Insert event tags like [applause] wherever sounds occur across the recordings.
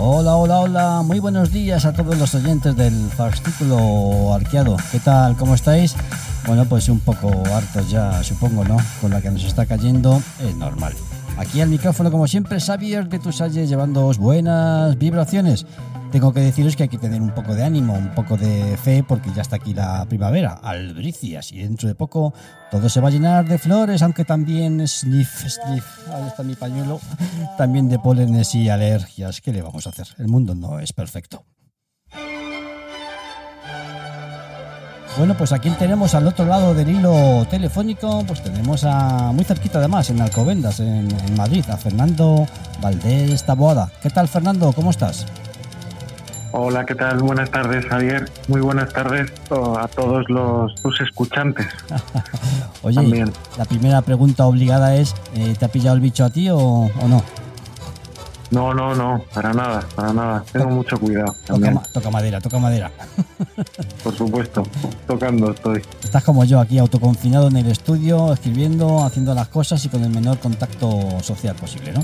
Hola, hola, hola, muy buenos días a todos los oyentes del fascículo arqueado. ¿Qué tal? ¿Cómo estáis? Bueno, pues un poco hartos ya, supongo, ¿no? Con la que nos está cayendo, es normal. Aquí al micrófono, como siempre, Xavier de Tusalles, llevándoos buenas vibraciones. Tengo que deciros que hay que tener un poco de ánimo, un poco de fe, porque ya está aquí la primavera, albricias, y dentro de poco todo se va a llenar de flores, aunque también sniff, sniff, ahí está mi pañuelo, [laughs] también de pólenes y alergias. ¿Qué le vamos a hacer? El mundo no es perfecto. Bueno, pues aquí tenemos al otro lado del hilo telefónico, pues tenemos a muy cerquita además, en Alcobendas, en, en Madrid, a Fernando Valdés Taboada. ¿Qué tal, Fernando? ¿Cómo estás? Hola, ¿qué tal? Buenas tardes, Javier. Muy buenas tardes a todos los tus escuchantes. [laughs] Oye, También. la primera pregunta obligada es, eh, ¿te ha pillado el bicho a ti o, o no? No, no, no, para nada, para nada. Tengo mucho cuidado Toca, toca madera, toca madera. [laughs] por supuesto. Tocando estoy. Estás como yo aquí, autoconfinado en el estudio, escribiendo, haciendo las cosas y con el menor contacto social posible, ¿no?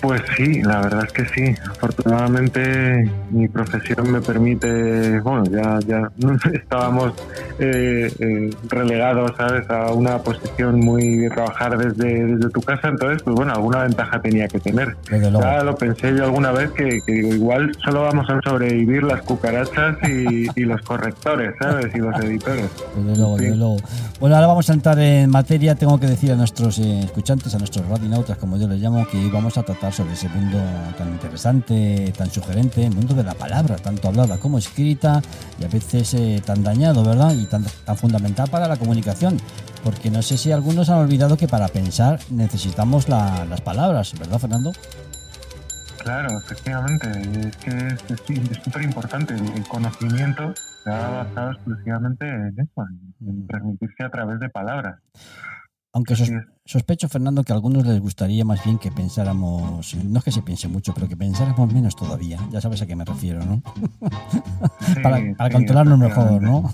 Pues sí, la verdad es que sí. Afortunadamente mi profesión me permite, bueno, ya, ya [laughs] estábamos eh, eh, relegados, ¿sabes? A una posición muy de trabajar desde, desde tu casa, entonces, pues bueno, alguna ventaja tenía que tener. Ya lo pensé yo alguna vez que, que digo, igual solo vamos a sobrevivir las cucarachas y, [laughs] y los correctores, ¿sabes? Y los editores. Desde luego, Sí. desde luego. Bueno, ahora vamos a entrar en materia. Tengo que decir a nuestros eh, escuchantes, a nuestros radinautas, como yo les llamo, que vamos a tratar sobre ese mundo tan interesante, tan sugerente, el mundo de la palabra, tanto hablada como escrita, y a veces eh, tan dañado, ¿verdad? Y tan, tan fundamental para la comunicación. Porque no sé si algunos han olvidado que para pensar necesitamos la- las palabras, ¿verdad, Fernando? Claro, efectivamente. Es que es súper importante. El conocimiento se ha basado exclusivamente en eso, en, transmitirse a través de palabras. Aunque sos-. Sospecho, Fernando, que a algunos les gustaría más bien que pensáramos, no es que se piense mucho, pero que pensáramos menos todavía. Ya sabes a qué me refiero, ¿no? Sí, [laughs] para sí, para controlarnos mejor. ¿no?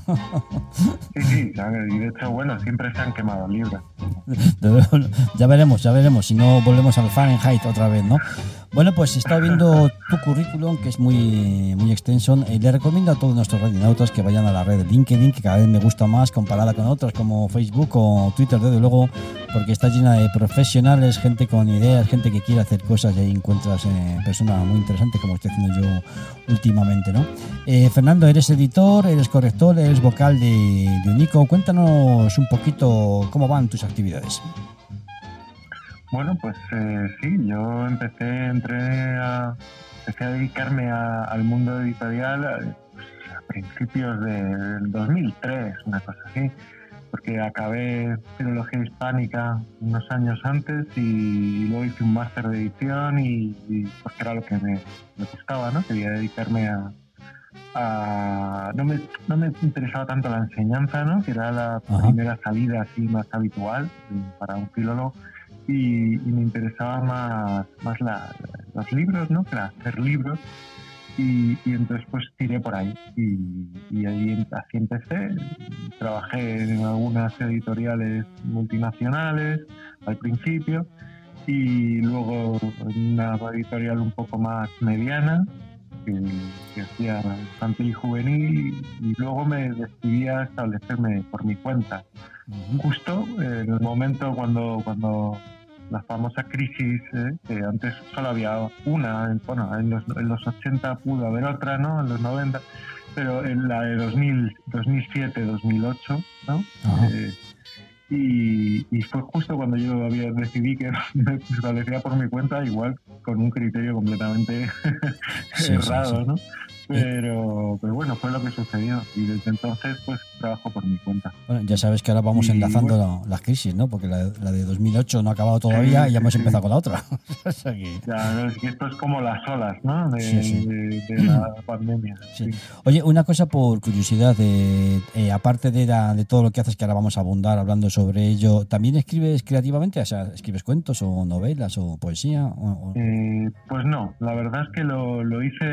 Sí, sí, y de hecho, bueno, siempre se han quemado luego, [laughs] ya veremos, ya veremos, si no volvemos al Fahrenheit otra vez, ¿no? Bueno, pues estado viendo tu currículum, que es muy, muy extenso. Le recomiendo a todos nuestros radionautas que vayan a la red de LinkedIn, que cada vez me gusta más comparada con otras como Facebook o Twitter, desde luego, porque está llena de profesionales, gente con ideas, gente que quiere hacer cosas y ahí encuentras eh, personas muy interesantes como estoy haciendo yo últimamente, ¿no? Eh, Fernando, eres editor, eres corrector, eres vocal de, Unico. Cuéntanos un poquito cómo van tus actividades. Bueno, pues eh, sí, yo empecé, entré a, empecé a dedicarme a- al mundo editorial eh, pues, a principios del 2003, una cosa así, porque acabé filología hispánica unos años antes y, luego hice un máster de edición y, y porque era lo que me, me gustaba, ¿no? Quería dedicarme a... a- no, me, no me interesaba tanto la enseñanza, ¿no? Que era la Ajá. primera salida así más habitual eh, para un filólogo y, y me interesaba más, más la- los libros, ¿no? Que era hacer libros. Y, y entonces pues tiré por ahí. Y, y ahí así empecé. Trabajé en algunas editoriales multinacionales al principio y luego en una editorial un poco más mediana que, que hacía infantil y juvenil y luego me decidí a establecerme por mi cuenta. Justo en el momento cuando, cuando la famosa crisis, eh, que antes solo había una, en- bueno, en los, en los 80 pudo haber otra, ¿no? En los 90, pero en la de 2000, 2007, 2008, ¿no? Eh, y, y fue justo cuando yo había decidí que [laughs] me establecía por mi cuenta, igual con un criterio completamente Sí, sí, errado, sí. ¿no? Pero, pero bueno, fue lo que sucedió y desde entonces pues trabajo por mi cuenta. Bueno, ya sabes que ahora vamos Y, enlazando bueno. las crisis, ¿no? Porque la, la de 2008 no ha acabado todavía Sí, y ya hemos sí, empezado sí. con la otra. [laughs] O sea que- Ya, no, es que esto es como las olas, ¿no? De, la [clears throat] pandemia. Oye, una cosa por curiosidad, eh, eh, aparte de, la- de todo lo que haces, que ahora vamos a abundar hablando sobre ello, ¿también escribes creativamente? O sea, ¿escribes cuentos o novelas o poesía? O- o- Eh, pues no, la verdad es que lo, lo hice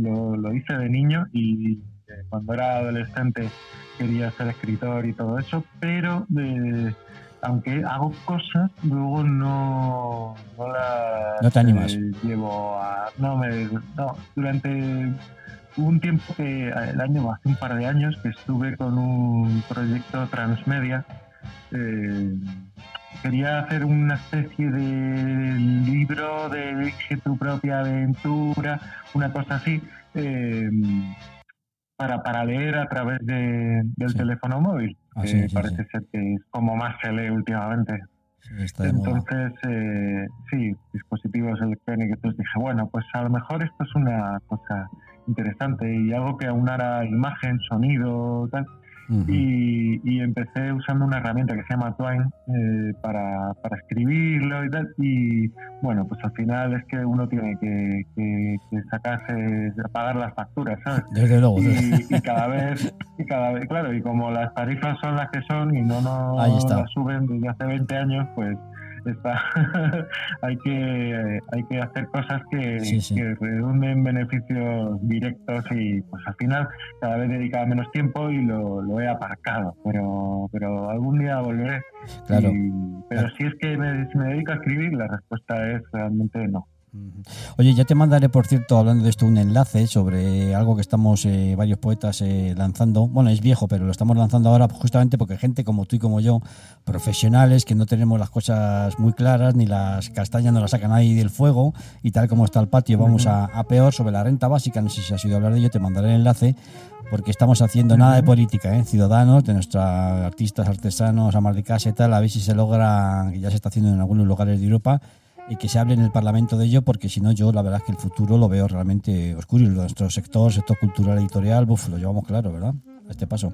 lo, lo hice de niño y eh, cuando era adolescente quería ser escritor y todo eso, pero eh, aunque hago cosas, luego no, no las No te animas. eh, llevo a... No, me, no, durante un tiempo que el año, hace un par de años, que estuve con un proyecto transmedia. eh, quería hacer una especie de libro de elige tu propia aventura, una cosa así, eh, para, para leer a través de- del Sí. teléfono móvil. Ah, que sí, sí, parece ser que es como más se lee últimamente. Entonces, eh, sí, dispositivos electrónicos. Entonces dije, bueno, pues a lo mejor esto es una cosa interesante y algo que aunara imagen, sonido, tal. Y, y empecé usando una herramienta que se llama Twine eh, para, para escribirlo y tal. Y bueno, pues al final es que uno tiene que, que, que sacarse, pagar las facturas, ¿sabes? Desde luego. y, y cada vez y cada vez claro y como las tarifas son las que son y no nos las suben desde hace 20 años pues está [laughs] hay que hay que hacer cosas que, Sí, sí. que redunden beneficios directos y pues al final cada vez dedicaba menos tiempo y lo, lo he aparcado pero pero algún día volveré Claro. Y- pero si es que me, si me dedico a escribir la respuesta es realmente no. Oye, ya te mandaré, por cierto, hablando de esto, un enlace sobre algo que estamos eh, varios poetas eh, lanzando. Bueno, es viejo, pero lo estamos lanzando ahora justamente porque gente como tú y como yo, profesionales, que no tenemos las cosas muy claras, ni las castañas no las sacan ahí del fuego, y tal como está el patio, vamos a, a peor sobre la renta básica. No sé si has oído hablar de ello, te mandaré el enlace. Porque estamos haciendo nada de política, ¿eh? ciudadanos, de nuestros artistas, artesanos, amas de casa y tal, a ver si se logra, que ya se está haciendo en algunos lugares de Europa, y que se hable en el Parlamento de ello, porque si no, yo la verdad es que el futuro lo veo realmente oscuro. Y nuestro sector, sector cultural editorial, buf, lo llevamos claro, ¿verdad? A este paso.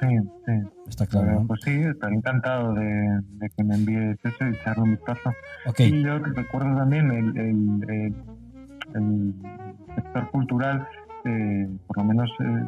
sí sí Está claro. Pero, ¿no? pues sí, estaré encantado de, de que me envíes eso y echarle un vistazo. Y yo recuerdo también el, el- el- el sector cultural, eh, por lo menos eh,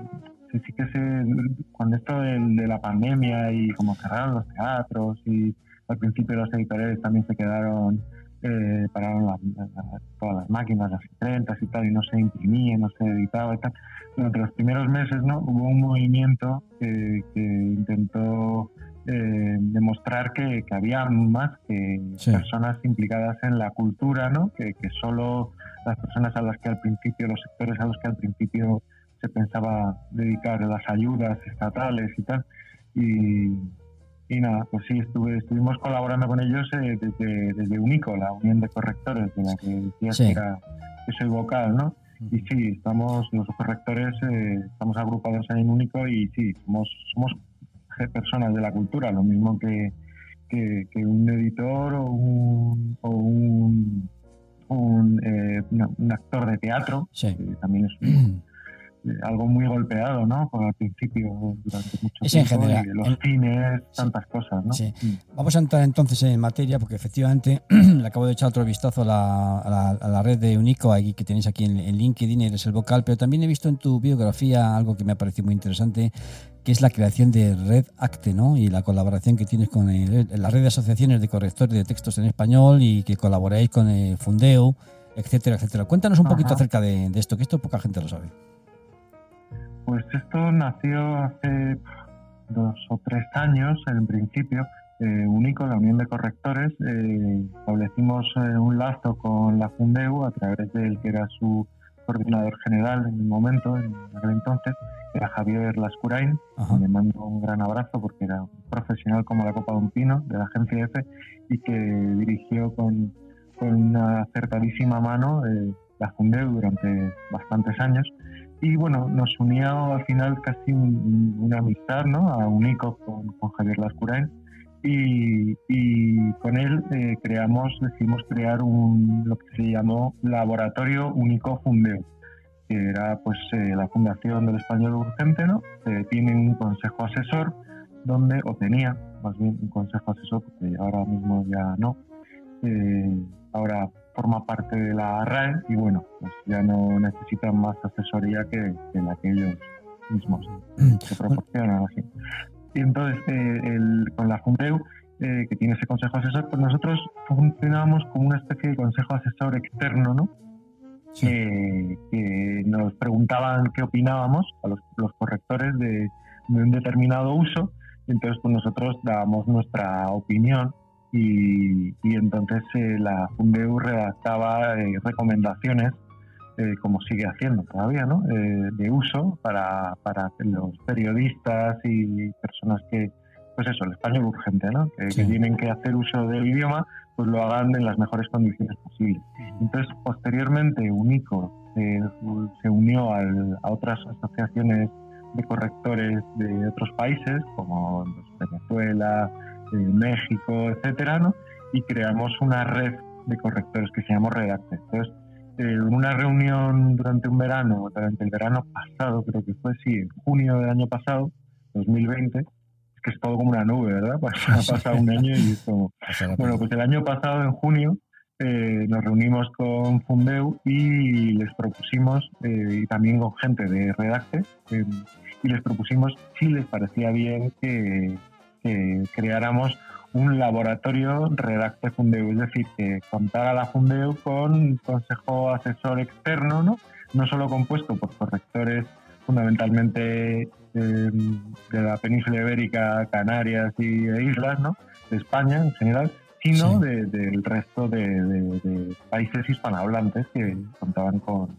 sí, sí que se, con esto del- de, la pandemia y como cerraron los teatros y al principio los editores también se quedaron, eh, pararon las- las- todas las máquinas, las imprentas y tal, y no se imprimía, no se editaba y tal. Durante los primeros meses ¿no? hubo un movimiento que, que intentó eh, demostrar que, que había más que Sí. personas implicadas en la cultura, ¿no? Que, que solo las personas a las que al principio, los sectores a los que al principio se pensaba dedicar las ayudas estatales y tal. Y, y nada, pues sí, estuve, estuvimos colaborando con ellos eh, desde, desde UNICO, la Unión de Correctores, de la que decías Sí. que, era, que soy vocal, ¿no? Y sí, estamos, los correctores, eh, estamos agrupados ahí en único y sí, somos, somos personas de la cultura, lo mismo que, que, que un editor o un, o un, un, eh, un actor de teatro, sí. que también es un- [clears throat] algo muy golpeado, ¿no? Por al principio, durante mucho Es en general, los en- cines, tantas cosas, ¿no? Sí. Mm. Vamos a entrar entonces en materia porque efectivamente [clears throat] le acabo de echar otro vistazo a la, a la- a la red de Unico aquí, que tenéis aquí en, en LinkedIn, eres el vocal, pero también he visto en tu biografía algo que me ha parecido muy interesante, que es la creación de Red Acte ¿no? y la colaboración que tienes con el- la red de asociaciones de correctores de textos en español y que colaboráis con el Fundeo, etcétera, etcétera. Cuéntanos un poquito acerca de, de esto, que esto poca gente lo sabe. Pues esto nació hace dos o tres años, en principio. Eh, Unico, la Unión de Correctores, eh, establecimos eh, un lazo con la Fundeu a través del que era su coordinador general en el momento, en aquel entonces, que era Javier Lascurain. Ajá. Le mando un gran abrazo porque era un profesional como la Copa de un Pino de la agencia F y que dirigió con, con una acertadísima mano eh, la Fundeu durante bastantes años. Y bueno, nos unía al final casi un- una amistad, ¿no? A Unico con, con Javier Lascurain. Y, y con él eh, creamos, decidimos crear un, lo que se llamó Laboratorio Unico Fundeu, que era pues eh, la fundación del español urgente, ¿no? Eh, tiene un consejo asesor donde, o tenía más bien un consejo asesor, porque ahora mismo ya no, eh, ahora forma parte de la RAE y bueno, pues ya no necesitan más asesoría que, la que ellos mismos se proporcionan así. Y entonces, con la Fundeu, que tiene ese consejo asesor, pues nosotros funcionamos como una especie de consejo asesor externo, ¿no? que nos preguntaban qué opinábamos a los, correctores de, un determinado uso, y entonces pues nosotros dábamos nuestra opinión y, y entonces eh, la Fundeu redactaba eh, recomendaciones, eh, como sigue haciendo todavía, ¿no? de uso para, para los periodistas y personas que, pues eso, el español urgente, ¿no? Que, tienen que hacer uso del idioma, pues lo hagan en las mejores condiciones posibles. Entonces, posteriormente, UNICO se unió a otras asociaciones de correctores de otros países, como Venezuela, eh, México, etcétera, ¿no? Y creamos una red de correctores que se llama Redacte. Entonces, eh, una reunión durante un verano, durante el verano pasado, creo que fue, sí, en junio del año pasado, 2020, que es todo como una nube, ¿verdad? [laughs] Ha pasado un año y es como... [laughs] Bueno, pues el año pasado, en junio, eh, nos reunimos con Fundeu y les propusimos, eh, y también con gente de Redacte, eh, y les propusimos si les parecía bien que, creáramos un laboratorio Redacte Fundeu, es decir, que contara la Fundeu con un consejo asesor externo, ¿no? no solo compuesto por correctores fundamentalmente de la península ibérica, Canarias y de islas, ¿no? de España en general, sino del resto de, países hispanohablantes que contaban con,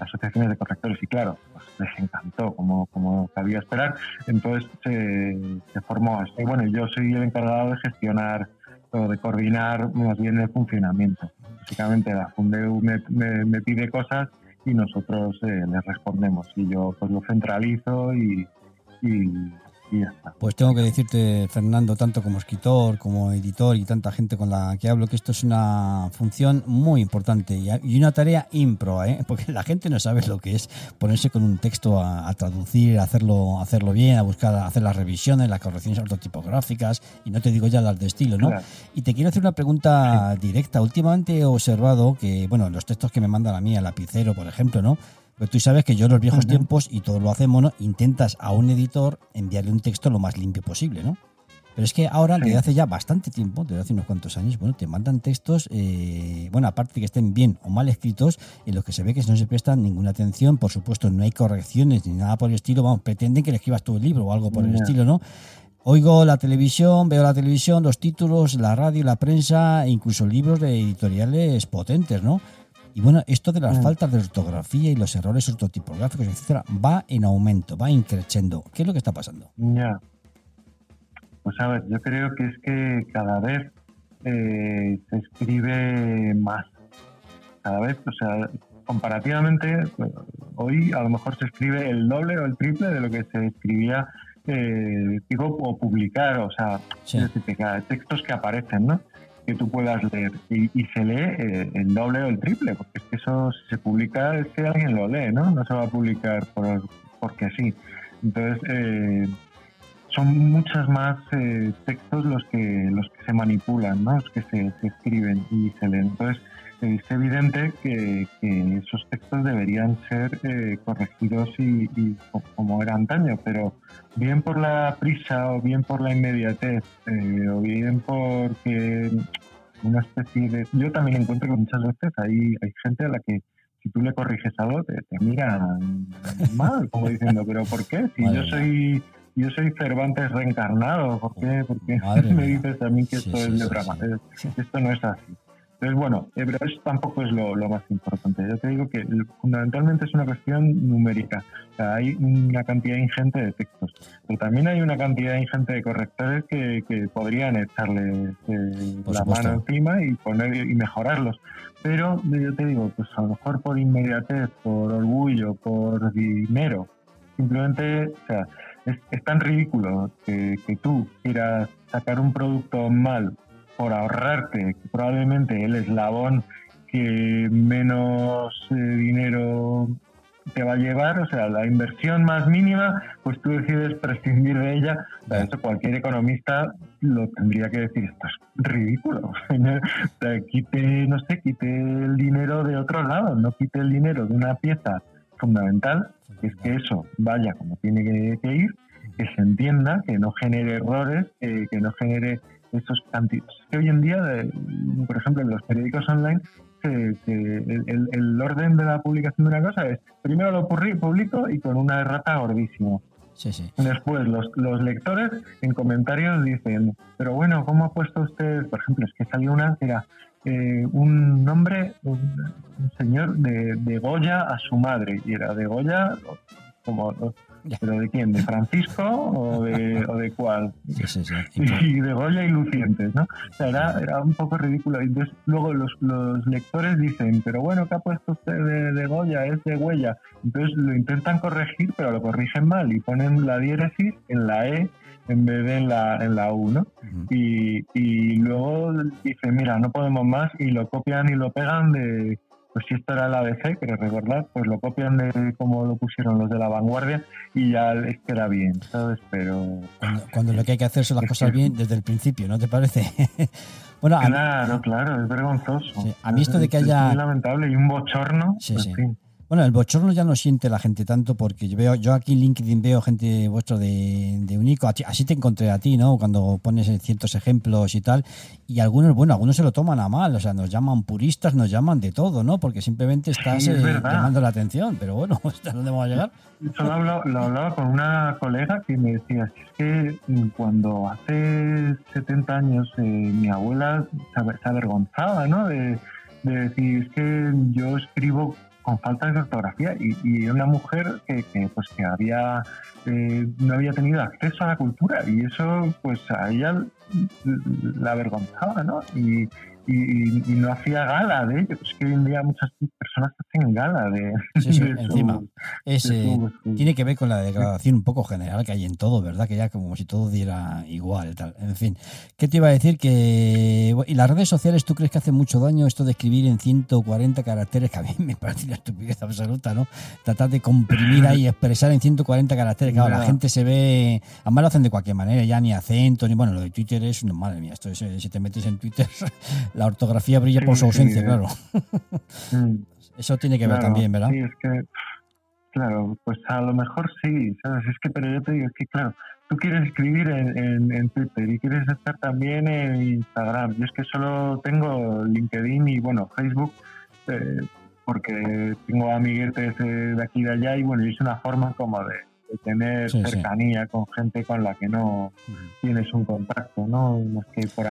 asociaciones de correctores. Y claro, pues les encantó, como, como cabía esperar. Entonces se, formó así. Bueno, yo soy el encargado de gestionar o de coordinar más bien el funcionamiento. Básicamente la Fundeu me, me pide cosas y nosotros eh, les respondemos. Y yo pues lo centralizo y, pues tengo que decirte, Fernando, tanto como escritor, como editor y tanta gente con la que hablo, que esto es una función muy importante y una tarea impro, ¿eh? [laughs] porque la gente no sabe lo que es ponerse con un texto a, traducir, a hacerlo, hacerlo bien, a buscar, a hacer las revisiones, las correcciones ortotipográficas y no te digo ya las de estilo, ¿no? Y te quiero hacer una pregunta directa. Últimamente he observado que, bueno, los textos que me mandan a mí, a lapicero, por ejemplo, ¿no? Pero tú sabes que yo en los viejos tiempos, y todos lo hacemos, ¿no? Intentas a un editor enviarle un texto lo más limpio posible, ¿no? Pero es que ahora, desde hace ya bastante tiempo, desde hace unos cuantos años, bueno, te mandan textos, eh, bueno, aparte de que estén bien o mal escritos, en los que se ve que no se presta ninguna atención, por supuesto, no hay correcciones ni nada por el estilo, vamos, pretenden que le escribas tú el libro o algo por el estilo, ¿no? Oigo la televisión, veo la televisión, los títulos, la radio, la prensa, e incluso libros de editoriales potentes, ¿no? Y bueno, esto de las mm. faltas de ortografía y los errores ortotipográficos, etcétera, va en aumento, va increciendo. ¿Qué es lo que está pasando? Ya. Pues a ver, yo creo que es que cada vez eh, se escribe más. Cada vez, o sea, comparativamente, hoy a lo mejor se escribe el doble o el triple de lo que se escribía, eh, digo, o publicar, o sea, textos que aparecen, ¿no? Que tú puedas leer y, se lee eh, el doble o el triple, porque es que eso se publica es que alguien lo lee, ¿no? No se va a publicar por, porque sí. Entonces, eh, son muchas más eh, textos los que los que se manipulan, ¿no? Los que se escriben y se leen. Entonces, es evidente que, esos textos deberían ser eh, corregidos y, como era antaño, pero bien por la prisa o bien por la inmediatez eh, o bien porque una especie de... Yo también encuentro que muchas veces hay, hay gente a la que si tú le corriges algo te, te miran mal, como diciendo, pero ¿por qué? Si yo soy yo soy Cervantes reencarnado, ¿por qué, ¿Por qué [laughs] me dices a mí que esto es de drama? Esto no es así. Entonces, bueno, eh, pero eso tampoco es lo, más importante. Yo te digo que fundamentalmente es una cuestión numérica. O sea, hay una cantidad ingente de textos, pero también hay una cantidad ingente de correctores que, podrían echarle eh, la mano encima y poner y mejorarlos. Pero yo te digo, pues a lo mejor por inmediatez, por orgullo, por dinero, simplemente, o sea, es, tan ridículo que, que tú quieras sacar un producto mal por ahorrarte probablemente el eslabón que menos eh, dinero te va a llevar, o sea, la inversión más mínima, pues tú decides prescindir de ella. O sea, eso cualquier economista lo tendría que decir, esto es ridículo. [laughs] Quite, no sé, quite el dinero de otro lado, no quite el dinero de una pieza fundamental, que es que eso vaya como tiene que, que ir, que se entienda, que no genere errores, eh, que no genere esos cantidades. Que hoy en día, por ejemplo, en los periódicos online, que, que el, el- orden de la publicación de una cosa es primero lo publi- publico y con una errata gordísima. Sí, sí. Después los, los lectores en comentarios dicen, pero bueno, ¿cómo ha puesto usted? Por ejemplo, es que salió una que era eh, un nombre, un, un señor de, de Goya a su madre, y era de Goya como... ¿Pero de quién? ¿De Francisco o de, o de cuál? Sí, sí, sí. y de Goya y Lucientes, ¿no? O sea, era, era un poco ridículo. Y entonces luego los, los lectores dicen, pero bueno, ¿qué ha puesto usted de, de Goya? Es de Huella. Entonces lo intentan corregir, pero lo corrigen mal y ponen la diéresis en la E en vez de en la, en la U, ¿no? Y, y luego dicen, mira, no podemos más y lo copian y lo pegan de... Pues si esto era el ABC, creo recordar, pues lo copian de como lo pusieron los de la vanguardia y ya es que era bien, ¿sabes? Pero Cuando, cuando lo que hay que hacer son las cosas bien desde el principio, ¿no te parece? [laughs] bueno, mí- Claro, claro, es vergonzoso. Sí, a mí esto de que haya- Es muy lamentable y un bochorno. Sí, en sí. Bueno, el bochorno ya no siente la gente tanto porque yo veo, yo aquí en LinkedIn veo gente vuestro de, de Unico, así te encontré a ti, ¿no? Cuando pones eh, ciertos ejemplos y tal, y algunos, bueno, algunos se lo toman a mal, o sea, nos llaman puristas, nos llaman de todo, ¿no? Porque simplemente estás Sí, es eh, llamando la atención, pero bueno, [laughs] ¿hasta dónde vamos a llegar? Eso lo, hablo- lo hablaba con una colega que me decía, "Si es que mm, cuando hace 70 años eh, mi abuela se, aver- se avergonzaba, ¿no? De, de decir, es que yo escribo con falta de ortografía y, y una mujer que, que, pues que había eh, no había tenido acceso a la cultura y eso pues a ella la avergonzaba, ¿no? Y, y, y no hacía gala de ello. Es que hoy en día muchas personas hacen gala de, Sí, sí, [laughs] de su- encima. Es, de eh, tiene que ver con la degradación un poco general que hay en todo, ¿verdad? Que ya como si todo diera igual, tal. En fin, ¿qué te iba a decir? Que y las redes sociales, ¿tú crees que hace mucho daño esto de escribir en 140 caracteres? Que a mí me parece una estupidez absoluta, ¿no? Tratar de comprimir ahí, expresar en 140 caracteres. Claro, la Ya. gente se ve, además lo hacen de cualquier manera, ya ni acento, ni bueno, lo de Twitter es, madre mía, esto es, eh, si te metes en Twitter, [laughs] [laughs] la ortografía brilla por su ausencia, sí, claro. Mm. Eso tiene que ver también, ¿verdad? Sí, es que, claro, pues a lo mejor sí, ¿sabes? Es que, pero yo te digo, es que, claro, tú quieres escribir en, en- en Twitter y quieres estar también en Instagram. Yo es que solo tengo LinkedIn y, bueno, Facebook, eh, porque tengo amiguetes de aquí y de allá y, bueno, es una forma como de, de tener Sí, sí. cercanía con gente con la que no tienes un contacto, ¿no? Más que por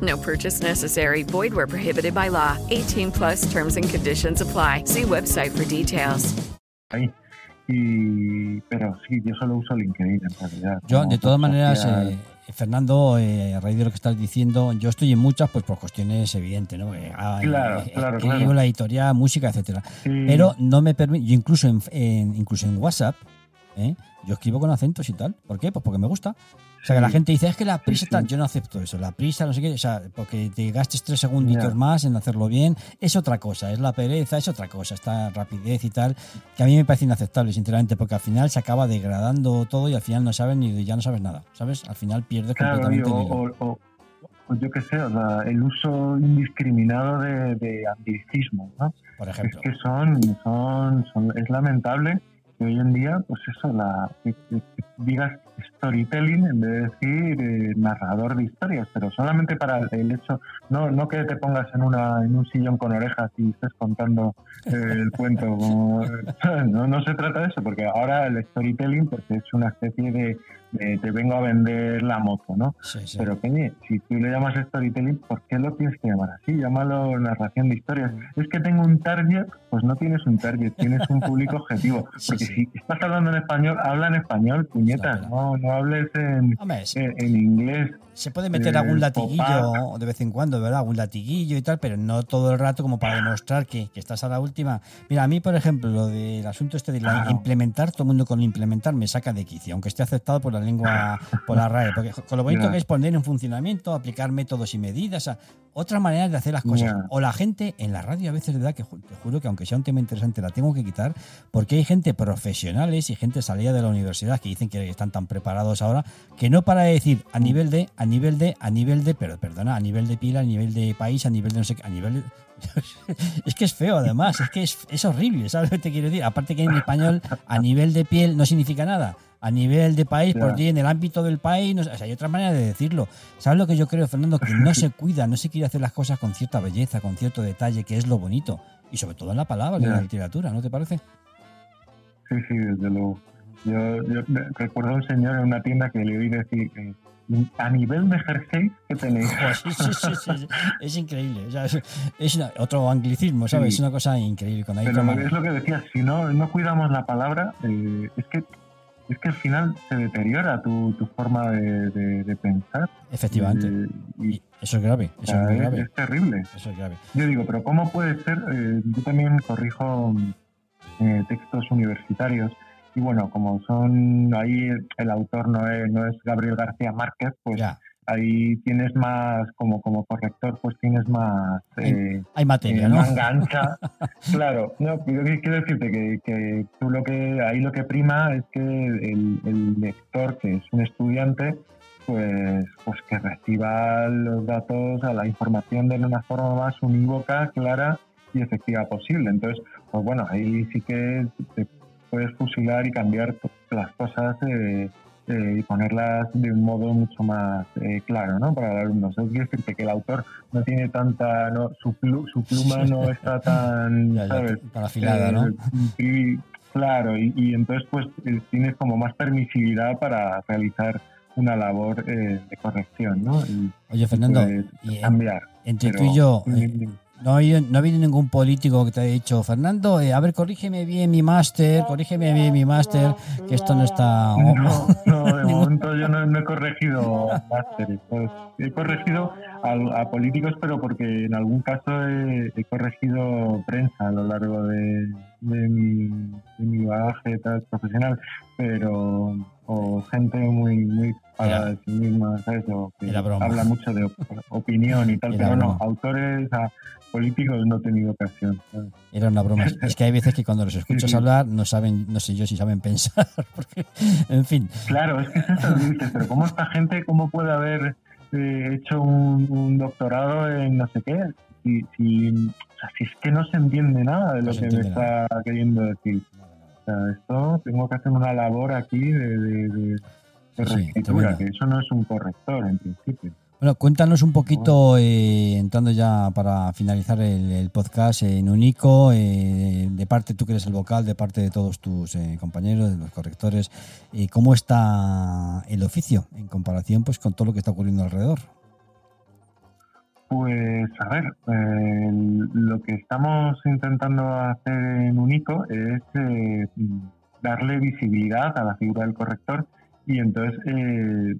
No purchase necessary. Void where prohibited by law. 18 plus terms and conditions apply. See website for details. ahí. Y, pero sí, yo solo uso LinkedIn en realidad. Yo, de todas maneras, eh, Fernando, eh, a raíz de lo que estás diciendo, yo estoy en muchas, pues por cuestiones evidentes, ¿no? Eh, Claro, eh, claro, escribo claro. la editorial, música, etcétera. Sí. Pero no me permite, yo incluso en, en- incluso en WhatsApp, ¿eh? yo escribo con acentos y tal. ¿Por qué? Pues porque me gusta. O sea, que la Sí. gente dice, es que la prisa sí. tal. Yo no acepto eso. La prisa, no sé qué. O sea, porque te gastes tres segunditos Ya. más en hacerlo bien, es otra cosa. Es la pereza, es otra cosa. Esta rapidez y tal, que a mí me parece inaceptable, sinceramente, porque al final se acaba degradando todo y al final no sabes ni ya no sabes nada. ¿Sabes? Al final pierdes Claro, completamente o, el o- o- o yo qué sé, sea, el uso indiscriminado de, de anglicismos, ¿no? Por Es ejemplo. que son, son, son- es lamentable que hoy en día, pues eso, la, que- que digas storytelling en vez de decir eh, narrador de historias, pero solamente para el hecho, no, no que te pongas en una, en un sillón con orejas y estés contando eh, el cuento, [laughs] como- no, no se trata de eso, porque ahora el storytelling pues es una especie de, te vengo a vender la moto, ¿no? Sí, sí. Pero Peñi, si tú le llamas storytelling, ¿por qué lo tienes que llamar así? Llámalo narración de historias. Es que tengo un target, pues no tienes un target, tienes un público objetivo. [laughs] Porque sí. si estás hablando en español, habla en español, puñetas, no, no hables en, Hombre, en, inglés. se puede meter eh, algún latiguillo de vez en cuando, ¿verdad? Algún latiguillo y tal, pero no todo el rato como para demostrar que, que estás a la última. Mira, a mí, por ejemplo, lo del asunto este de la Claro. implementar, todo el mundo con implementar me saca de quicio, aunque esté aceptado por la lengua, por la RAE, porque con lo bonito que es poner en funcionamiento, aplicar métodos y medidas, o sea, otras maneras de hacer las cosas. O la gente en la radio a veces, de verdad, que te juro que aunque sea un tema interesante, la tengo que quitar, porque hay gente profesionales y gente salida de la universidad que dicen que están tan preparados ahora, que no para de decir a nivel de, a nivel de, a nivel de, pero perdona, a nivel de pila, a nivel de país, a nivel de no sé qué, a nivel de... [laughs] es que es feo además, es que es, es horrible, ¿sabes lo que te quiero decir? Aparte que en español a nivel de piel no significa nada. A nivel de país, Ya. por ti, en el ámbito del país, no sé, o sea, hay otra manera de decirlo. ¿Sabes lo que yo creo, Fernando? Que no se cuida, no se quiere hacer las cosas con cierta belleza, con cierto detalle, que es lo bonito. Y sobre todo en la palabra, y en la literatura, ¿no te parece? Sí, sí, desde luego. Yo, yo recuerdo a un señor en una tienda que le oí decir, eh, a nivel de jersey, ¿qué tenéis? Sí, sí, sí. Es increíble. o sea, es es una- otro anglicismo, ¿sabes? Es una cosa increíble. Cuando hay Pero es lo que decías, si no, no cuidamos la palabra, eh, es que es que al final se deteriora tu, tu forma de, de- de pensar. Efectivamente. Eh, y, Y eso es grave. Eso es es, grave. es terrible. Eso es grave. Yo digo, pero ¿cómo puede ser? Eh, yo también corrijo eh, textos universitarios y bueno, como son ahí el autor no es, no es Gabriel García Márquez, pues Ya. ahí tienes más, como, como corrector, pues tienes más... eh, Hay materia, eh, ¿no? manga ancha. [laughs] claro, no, quiero decirte que, que tú lo que ahí lo que prima es que el, el lector, que es un estudiante, pues, pues que reciba los datos, a la información de una forma más unívoca, clara y efectiva posible. Entonces, pues bueno, ahí sí que te puedes fusilar y cambiar las cosas eh, eh, y ponerlas de un modo mucho más eh, claro, ¿no? Para el alumno. Eso quiere decirte que el autor no tiene tanta, no, su, plu- su pluma no está tan, [laughs] Ya, ya, ¿sabes? tan afilada, ¿no? Eh, pri- claro, y, y entonces pues eh, tienes como más permisividad para realizar una labor eh, de corrección, ¿no? Y Oye, Fernando, pues, y cambiar. entre Pero- tú y yo, eh, no, ha habido, no ha habido ningún político que te haya dicho, Fernando, eh, a ver, corrígeme bien mi máster, corrígeme bien mi máster, que esto no está... No, no, de [laughs] momento yo no, no he corregido másteres. pues, he corregido a, a políticos, pero porque en algún caso he, he corregido prensa a lo largo de, de mi, de mi bagaje tal, profesional, pero o gente muy muy para sí misma, ¿sabes? O que habla mucho de op- [laughs] opinión y tal, Era pero no, broma. autores, a políticos no he tenido ocasión. ¿sabes? Era una broma. [laughs] Es que hay veces que cuando los escuchas sí. hablar no saben, no sé yo si saben pensar, [laughs] porque, en fin, Claro, es que es eso, dices, pero ¿cómo esta gente, cómo puede haber eh, hecho un, un doctorado en no sé qué? Si, si, o sea, si es que no se entiende nada de No lo que me está queriendo decir. Sea, esto tengo que hacer una labor aquí de, de, de- de Sí, reescritura, tremendo. que eso no es un corrector en principio. Bueno, cuéntanos un poquito, eh, entrando ya para finalizar el, el podcast, en Unico, eh, de parte tú que eres el vocal, de parte de todos tus eh, compañeros, de los correctores, eh, ¿cómo está el oficio en comparación pues con todo lo que está ocurriendo alrededor? Pues a ver, eh, lo que estamos intentando hacer en Unico es eh, darle visibilidad a la figura del corrector y entonces eh,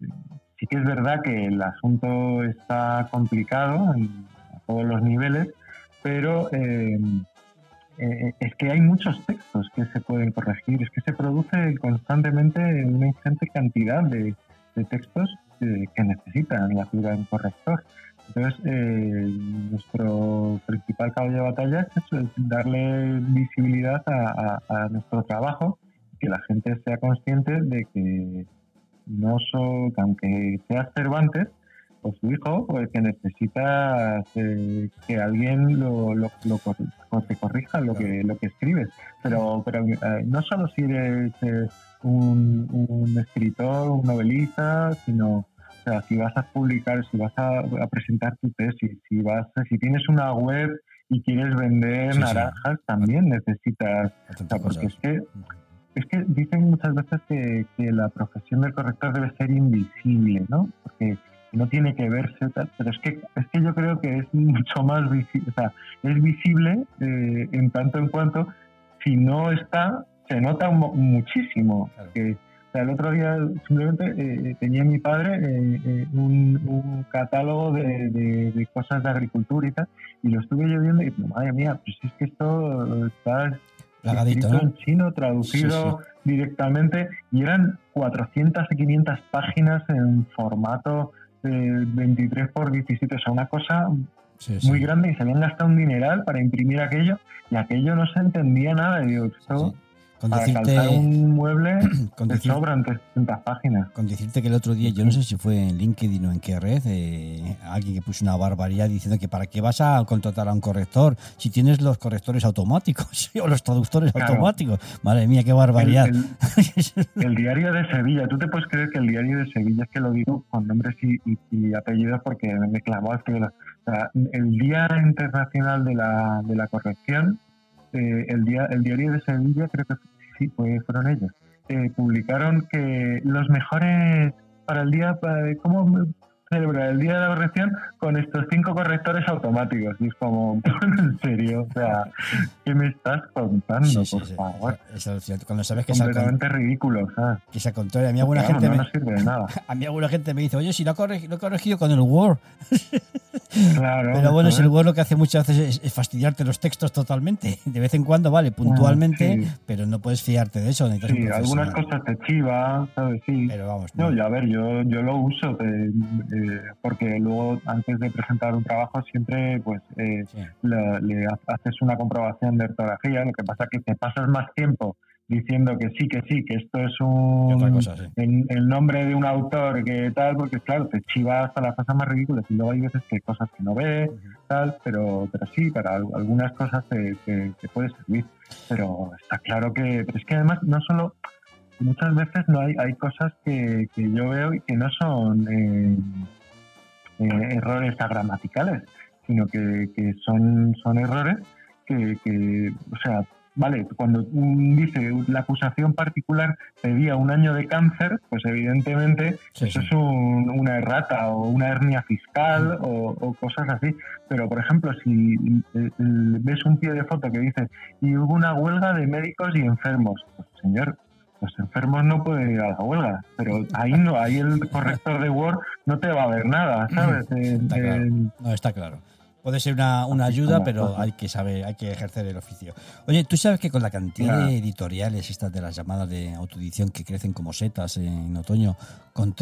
sí que es verdad que el asunto está complicado en, a todos los niveles, pero eh, es que hay muchos textos que se pueden corregir, es que se produce constantemente una ingente cantidad de, textos que necesitan la figura de un corrector. Entonces, eh, nuestro principal caballo de batalla es darle visibilidad a, nuestro trabajo, que la gente sea consciente de que no so, que aunque seas Cervantes, o su hijo, pues que necesitas eh, que alguien lo, lo, lo cor- o te corrija lo que, lo que escribes. Pero, pero eh, no solo si eres eh, un escritor, un novelista, sino o sea, si vas a publicar, si vas a, a presentar tu tesis, si vas, si tienes una web y quieres vender Sí, sí. naranjas, también necesitas, o sea, porque es que es que dicen muchas veces que, que la profesión del corrector debe ser invisible, ¿no? Porque no tiene que verse, tal, pero es que es que yo creo que es mucho más visible, o sea, es visible eh, en tanto en cuanto si no está, se nota mu- muchísimo. Claro. Que, sea, el otro día simplemente eh, tenía mi padre eh, eh, un, un catálogo de, de- de cosas de agricultura y tal, y lo estuve yo viendo y digo, madre mía, pues es que esto está Plagadito, escrito ¿no? en chino, traducido directamente, y eran 400 y 500 páginas en formato eh, 23 por 17, o sea, una cosa Sí, sí. muy grande y se habían gastado un dineral para imprimir aquello y aquello no se entendía nada. Y digo, esto, Sí. Con para decirte, calzar un mueble, [clears throat] con, decir- sobran 300 páginas. con decirte que el otro día, yo no sé si fue en LinkedIn o en qué red, eh, alguien que puso una barbaridad diciendo que para qué vas a contratar a un corrector si tienes los correctores automáticos [laughs] o los traductores Claro. automáticos. Madre mía, qué El, barbaridad. el- [laughs] el diario de Sevilla, tú te puedes creer que el diario de Sevilla, es que lo digo con nombres y, y- y apellidos porque me clavó escribirlo. O sea, el Día Internacional de la, de la Corrección, eh, el, día, el diario de Sevilla, creo que sí, fue- fueron ellos, eh, publicaron que los mejores para el día, ¿cómo celebrar el Día de la Corrección con estos cinco correctores automáticos? Y es como, [laughs] en serio, o sea, ¿qué me estás contando, Sí, sí, por sí. favor? Es alucinante. Cuando sabes que es al, con- completamente ridículo, ¿sabes? que al contrario, a mí alguna Claro, gente no me, sirve de nada. [laughs] a mí alguna gente me dice, oye, si lo, he corregi- lo he corregido con el Word. [laughs] Claro. Pero bueno, si el Word lo que hace muchas veces es, fastidiarte los textos totalmente. De vez en cuando, vale, puntualmente, sí. pero no puedes fiarte de eso. Sí, algunas cosas te chiva, ¿sabes? Sí. Pero vamos, No, no. ya a ver, yo, yo lo uso de- eh, porque luego antes de presentar un trabajo siempre pues eh, Sí. le, le ha- haces una comprobación de ortografía, lo que pasa que te pasas más tiempo diciendo que sí, que sí, que esto es un cosa, sí. el, el nombre de un autor que tal, porque claro, te chiva hasta las cosas más ridículas y luego hay veces que hay cosas que no ves, tal, pero, pero sí, para al- algunas cosas te, te- te puede servir. Pero está claro que, pero es que además no solo, muchas veces no hay, hay cosas que, que yo veo y que no son eh, eh, errores gramaticales, sino que, que son, son errores que, que, o sea, vale, cuando dice la acusación particular pedía un año de cáncer, pues evidentemente Sí, eso sí. es un- una errata o una hernia fiscal o, o cosas así. Pero, por ejemplo, si eh, ves un pie de foto que dice y hubo una huelga de médicos y enfermos, pues señor, los enfermos no pueden ir a la huelga, pero ahí no, ahí el corrector de Word no te va a ver nada, ¿sabes? Claro. en- No, está claro. Puede ser una, una ayuda, pero hay que saber, hay que ejercer el oficio. Oye, tú sabes que con la cantidad Ya. de editoriales estas de las llamadas de autoedición que crecen como setas en otoño,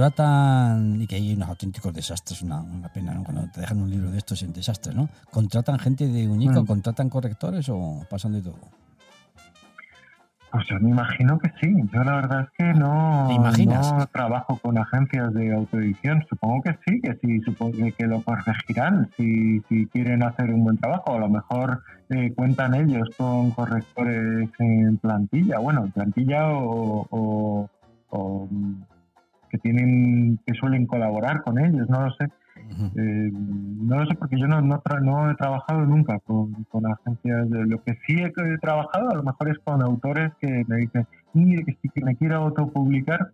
contratan, y que hay unos auténticos desastres, una, una pena, ¿no? Cuando te dejan un libro de estos en desastres, ¿no? ¿Contratan gente de Unica, Mm. contratan correctores o pasan de todo? Pues yo me imagino que sí. Yo la verdad es que no, no trabajo con agencias de autoedición. Supongo que sí, que sí, supongo que- lo corregirán si, si quieren hacer un buen trabajo. A lo mejor eh, cuentan ellos con correctores en plantilla. Bueno, en plantilla o, o- o, mm, que tienen que suelen colaborar con ellos. No lo sé. Eh, no lo sé porque yo no, no, tra- no he trabajado nunca con, con agencias. De, lo que sí he, he trabajado a lo mejor es con autores que me dicen, mire, que sí que me quiero autopublicar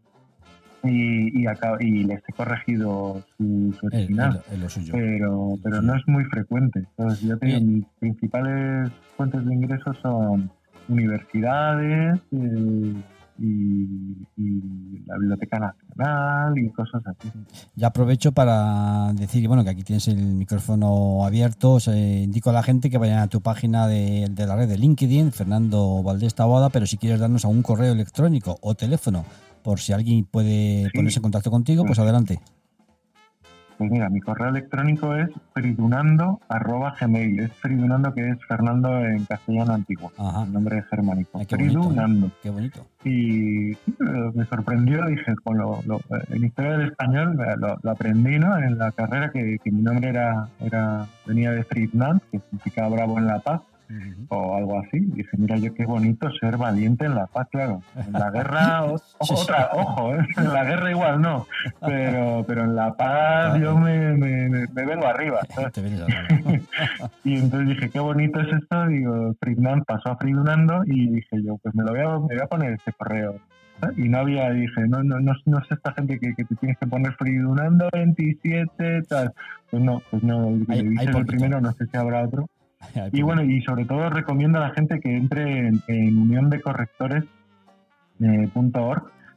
y, y, acá- y les he corregido su, su Es, original. suyo. Pero, pero no es muy frecuente. Entonces, yo te digo, Oye. mis principales fuentes de ingresos son universidades eh, y, y la Biblioteca Nacional y cosas así. Ya aprovecho para decir, bueno, que aquí tienes el micrófono abierto. Os, eh, indico a la gente que vayan a tu página de, de la red de LinkedIn, Fernando Valdés Taboada, pero si quieres darnos a un correo electrónico o teléfono, por si alguien puede Sí. ponerse en contacto contigo, pues adelante. Pues mira, mi correo electrónico es fridunando.gmail. Es fridunando que es Fernando en castellano antiguo, Ajá, el nombre germánico. Ay, qué bonito, ¿eh? Fridunando. qué bonito. Y eh, me sorprendió, dije, con lo, lo- en historia del español eh, lo, lo aprendí, ¿no? En la carrera que, que mi nombre era, era venía de Fridnant, que significa bravo en la paz. O algo así. Y dije, mira, yo qué bonito ser valiente en la paz, claro. En la guerra, o- [laughs] otra, ojo, ¿eh? en la guerra igual no, pero, pero en la paz yo me, me, vengo arriba. [laughs] [laughs] Y entonces dije, qué bonito es esto. Digo, Friedman pasó a Friedunando y dije yo, pues me lo voy a, me voy a poner este correo. Y no había, dije, no, no, no, no es esta gente que, que te tienes que poner Friedunando 27, tal. Pues no, pues no, Hay- hay el primero, no sé si habrá otro. [laughs] Y bueno, y sobre todo recomiendo a la gente que entre en, en unión de correctores eh,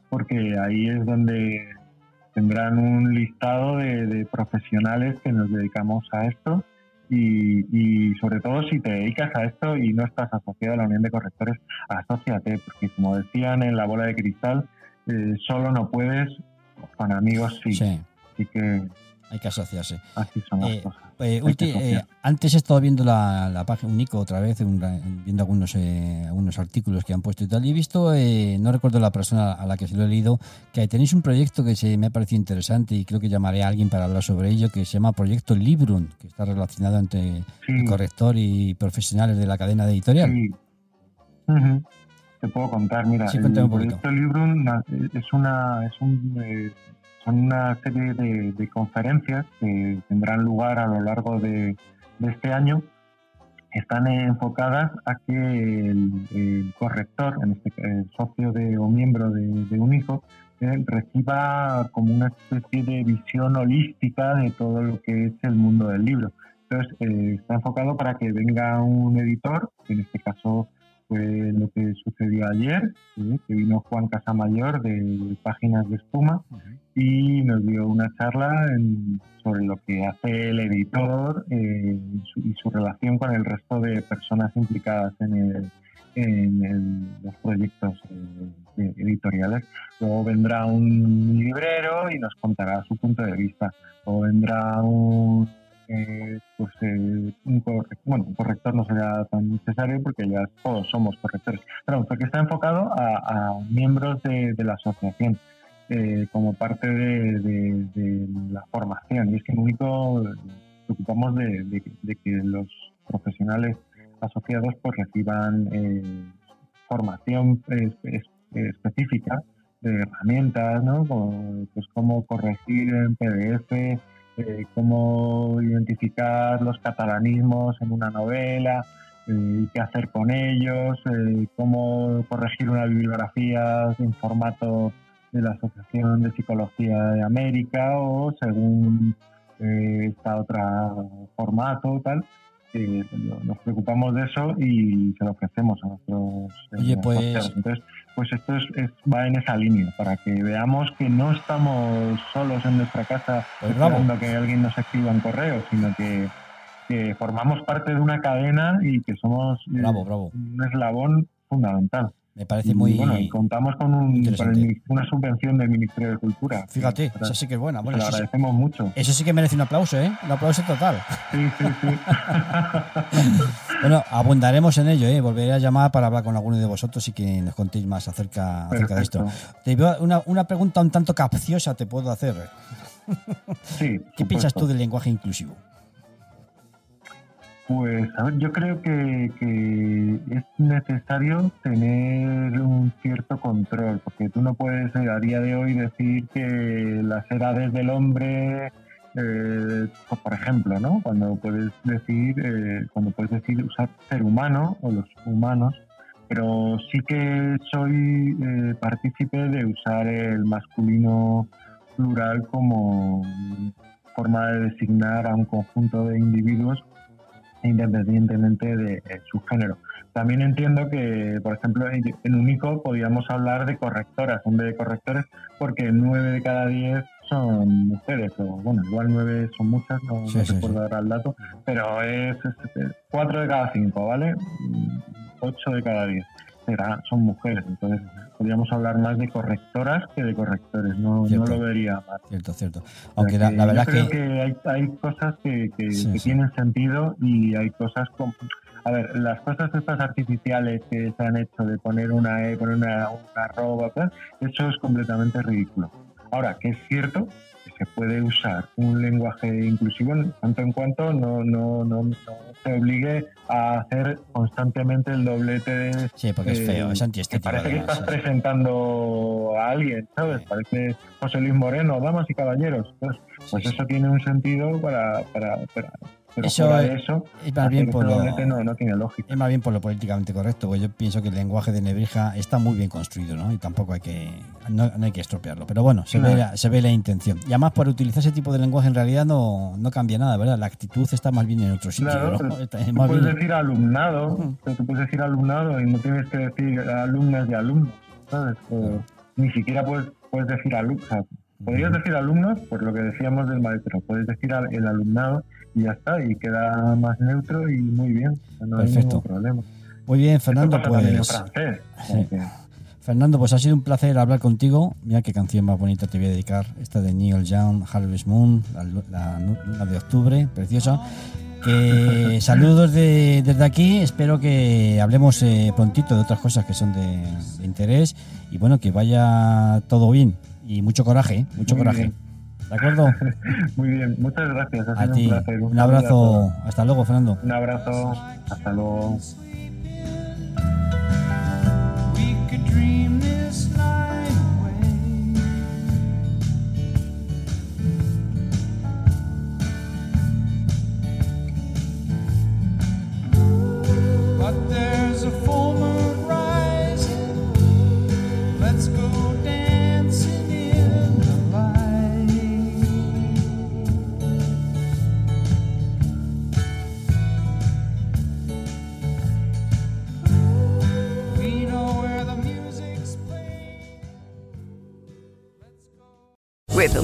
porque ahí es donde tendrán un listado de, de profesionales que nos dedicamos a esto. Y, y sobre todo si te dedicas a esto y no estás asociado a la unión de correctores, asóciate, porque como decían en la bola de cristal, eh, solo no puedes, con amigos sí. sí, Así que hay que asociarse. así son las Eh, cosas. Eh, ulti- eh, antes he estado viendo la, la página Unico otra vez, un- viendo algunos, eh, algunos artículos que han puesto y tal, y he visto, eh, no recuerdo la persona a la que se lo he leído, que tenéis un proyecto que se me ha parecido interesante y creo que llamaré a alguien para hablar sobre ello, que se llama Proyecto Librum, que está relacionado entre Sí. el corrector y profesionales de la cadena de editorial. Sí. Te puedo contar, mira, Sí, el un proyecto Librum es una, es un, son una serie de, de conferencias que tendrán lugar a lo largo de, este año. Están enfocadas a que el, el corrector, en este el socio de, o miembro de, de Unico, eh, reciba como una especie de visión holística de todo lo que es el mundo del libro. Entonces, eh, está enfocado para que venga un editor, en este caso fue lo que sucedió ayer, ¿sí? que vino Juan Casamayor de Páginas de Espuma y nos dio una charla en- sobre lo que hace el editor eh, y, su, y su relación con el resto de personas implicadas en, el- en el- los proyectos eh, editoriales. Luego vendrá un librero y nos contará su punto de vista. O vendrá un eh, pues eh, un, corre- bueno, un corrector no será tan necesario porque ya todos somos correctores, pero porque está enfocado a, miembros de, la asociación eh, como parte de, la formación. Y es que en único nos preocupamos de, que los profesionales asociados pues reciban eh, formación es- específica de herramientas, ¿no? Como, pues cómo corregir en PDF, eh, cómo identificar los catalanismos en una novela, eh, qué hacer con ellos, eh, cómo corregir una bibliografía en formato de la Asociación de Psicología de América o según eh, esta otra formato tal. Eh, nos preocupamos de eso y se lo ofrecemos a nuestros eh, Oye, pues- asociados. Entonces, pues esto es, es- va en esa línea, para que veamos que no estamos solos en nuestra casa Pues bravo. esperando que alguien nos escriba en correo, sino que, que formamos parte de una cadena y que somos eh, Bravo, bravo. un eslabón fundamental. Me parece Y, muy... bueno, y contamos con un, interesante. con el- una subvención del Ministerio de Cultura. Fíjate, esa sí que es buena. Bueno, lo sí- agradecemos mucho. eso sí que merece un aplauso, ¿eh? Un aplauso total. Sí, sí, sí. [laughs] Bueno, abundaremos en ello, ¿eh? Volveré a llamar para hablar con alguno de vosotros y que nos contéis más acerca, acerca de esto. Te veo una, una pregunta un tanto capciosa te puedo hacer. Sí, [laughs] ¿Qué piensas tú del lenguaje inclusivo? Pues, a ver, yo creo que, es necesario tener un cierto control, porque tú no puedes eh, a día de hoy decir que las edades del hombre, eh, por ejemplo, ¿no? Cuando puedes decir, eh, cuando puedes decir usar ser humano o los humanos, pero sí que soy eh, partícipe de usar el masculino plural como forma de designar a un conjunto de individuos independientemente de eh, su género. También entiendo que, por ejemplo, en Unico podíamos hablar de correctoras en vez de correctores, porque nueve de cada diez son mujeres, o bueno, igual nueve son muchas, no, Sí, no sí, recuerdo sí. ahora el dato, pero es, es- es cuatro de cada cinco, ¿vale? Mm, Ocho de cada diez. Será, son mujeres, entonces podríamos hablar más de correctoras que de correctores, no, no lo vería mal. Cierto, cierto. O sea Aunque la, yo verdad es creo que... que, hay, hay cosas que, que- Sí, que sí. tienen sentido y hay cosas como... A ver, las cosas estas artificiales que se han hecho de poner una E, poner una, una arroba, tal, eso es completamente ridículo. Ahora, que es cierto, se puede usar un lenguaje inclusivo en tanto en cuanto no, no, no, no se obligue a hacer constantemente el doblete de... Sí, porque es feo, eh, es que antiestético. Parece que estás sí. presentando a alguien, ¿sabes? Sí. Parece José Luis Moreno, damas y caballeros. Entonces, pues sí. eso tiene un sentido para... para, para pero Eso es- de eso, es más bien por lo- no, no tiene lógica. Es más bien por lo políticamente correcto, porque yo pienso que el lenguaje de Nebrija está muy bien construido, ¿no? Y tampoco hay que no, no hay que estropearlo. Pero bueno, se, ve la, se ve la intención. Y además, por utilizar ese tipo de lenguaje en realidad no, no cambia nada, ¿verdad? La actitud está más bien en otro sitio, Claro, [laughs] tú puedes bien- decir alumnado, Ujú. pero tú puedes decir alumnado y no tienes que decir alumnas y alumnos. Ni siquiera puedes, puedes decir alumnos. podrías decir alumnos, por lo que decíamos del maestro, puedes decir al- el alumnado y ya está, y queda más neutro y muy bien, hay Perfecto. ningún problema. Muy bien, Esto Fernando, pasa pues... francés. [laughs] Sí. Fernando, pues ha sido un placer hablar contigo. Mira qué canción más bonita te voy a dedicar. Esta de Neil Young, Harvest Moon, la, luna de octubre, preciosa. Que [laughs] saludos de- desde aquí. Espero que hablemos eh, prontito de otras cosas que son de, de interés. Y bueno, que vaya todo bien. Y mucho coraje, ¿eh? mucho Muy coraje. bien. ¿De acuerdo? [laughs] Muy bien, muchas gracias. Ha A sido ti. un placer. Abrazo. Hasta luego, Fernando. Un abrazo. Hasta luego.